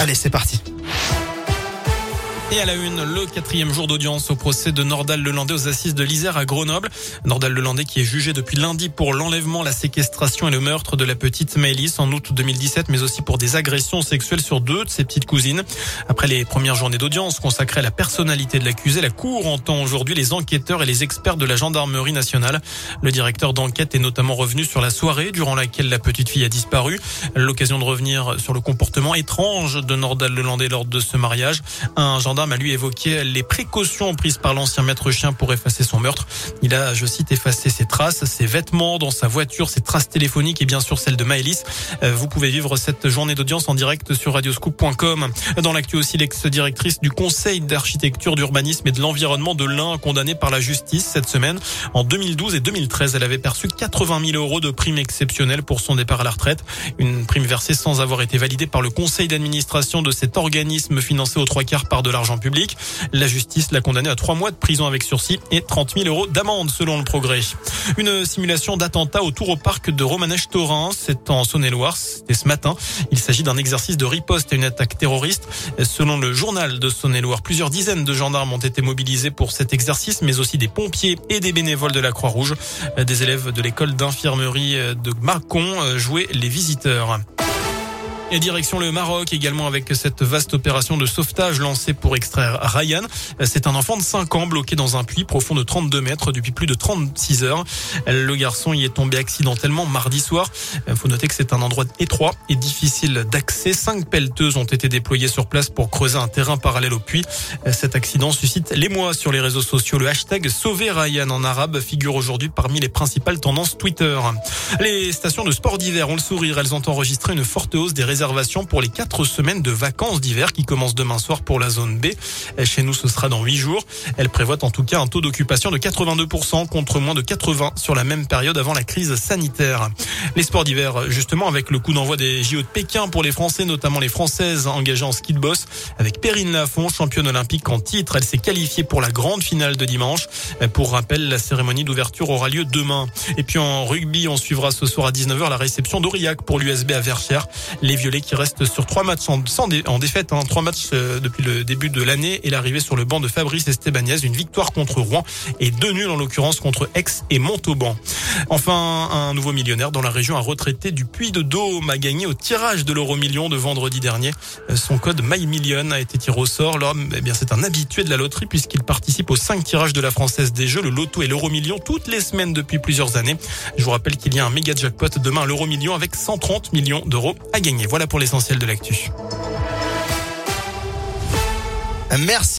Allez, c'est parti. Et à la une, le quatrième jour d'audience au procès de Nordal Lelandais aux assises de l'Isère à Grenoble. Nordal Lelandais qui est jugé depuis lundi pour l'enlèvement, la séquestration et le meurtre de la petite Maëlys en août 2017, mais aussi pour des agressions sexuelles sur deux de ses petites cousines. Après les premières journées d'audience consacrées à la personnalité de l'accusé, la Cour entend aujourd'hui les enquêteurs et les experts de la gendarmerie nationale. Le directeur d'enquête est notamment revenu sur la soirée durant laquelle la petite fille a disparu. L'occasion de revenir sur le comportement étrange de Nordal Lelandais lors de ce mariage. Un gendarme a lui évoqué les précautions prises par l'ancien maître chien pour effacer son meurtre. Il a, je cite, effacé ses traces, ses vêtements dans sa voiture, ses traces téléphoniques et bien sûr celles de Maëlys. Euh, vous pouvez vivre cette journée d'audience en direct sur radioscoop.com. Dans l'actu aussi, l'ex-directrice du Conseil d'architecture, d'urbanisme et de l'environnement de l'Ain, condamnée par la justice cette semaine. En 2012 et 2013, elle avait perçu 80 000 euros de prime exceptionnelle pour son départ à la retraite. Une prime versée sans avoir été validée par le conseil d'administration de cet organisme financé aux trois quarts par de l'argent public. La justice l'a condamné à trois mois de prison avec sursis et 30 000 euros d'amende selon le progrès. Une simulation d'attentat autour au parc de Romanèche-Torin, c'est en Saône-et-Loire, c'était ce matin. Il s'agit d'un exercice de riposte à une attaque terroriste. Selon le journal de Saône-et-Loire, plusieurs dizaines de gendarmes ont été mobilisés pour cet exercice, mais aussi des pompiers et des bénévoles de la Croix-Rouge. Des élèves de l'école d'infirmerie de Marcon jouaient les visiteurs. Et direction le Maroc également avec cette vaste opération de sauvetage lancée pour extraire Ryan. C'est un enfant de 5 ans bloqué dans un puits profond de 32 mètres depuis plus de 36 heures. Le garçon y est tombé accidentellement mardi soir. Il faut noter que c'est un endroit étroit et difficile d'accès. Cinq pelleteuses ont été déployées sur place pour creuser un terrain parallèle au puits. Cet accident suscite l'émoi sur les réseaux sociaux. Le hashtag Sauver Ryan en arabe figure aujourd'hui parmi les principales tendances Twitter. Les stations de sport d'hiver ont le sourire. Elles ont enregistré une forte hausse des réserves pour les quatre semaines de vacances d'hiver qui commencent demain soir pour la zone B. Chez nous, ce sera dans huit jours. Elle prévoit en tout cas un taux d'occupation de 82% contre moins de 80 sur la même période avant la crise sanitaire. Les sports d'hiver, justement, avec le coup d'envoi des JO de Pékin pour les Français, notamment les Françaises engagées en ski de boss, avec Perrine Lafont, championne olympique en titre. Elle s'est qualifiée pour la grande finale de dimanche. Pour rappel, la cérémonie d'ouverture aura lieu demain. Et puis en rugby, on suivra ce soir à 19h la réception d'Aurillac pour l'USB à Verchères. Les qui reste sur trois matchs en, en défaite, hein, trois matchs euh, depuis le début de l'année et l'arrivée sur le banc de Fabrice Estebanez, une victoire contre Rouen et deux nuls en l'occurrence contre Aix et Montauban. Enfin, un nouveau millionnaire dans la région, un retraité du Puy de Dôme a gagné au tirage de l'euro million de vendredi dernier. Euh, son code MyMillion a été tiré au sort. L'homme, eh bien, c'est un habitué de la loterie puisqu'il participe aux cinq tirages de la Française des Jeux, le loto et l'euro million toutes les semaines depuis plusieurs années. Je vous rappelle qu'il y a un méga jackpot demain, l'euro million avec 130 millions d'euros à gagner. Voilà pour l'essentiel de l'actu. Merci.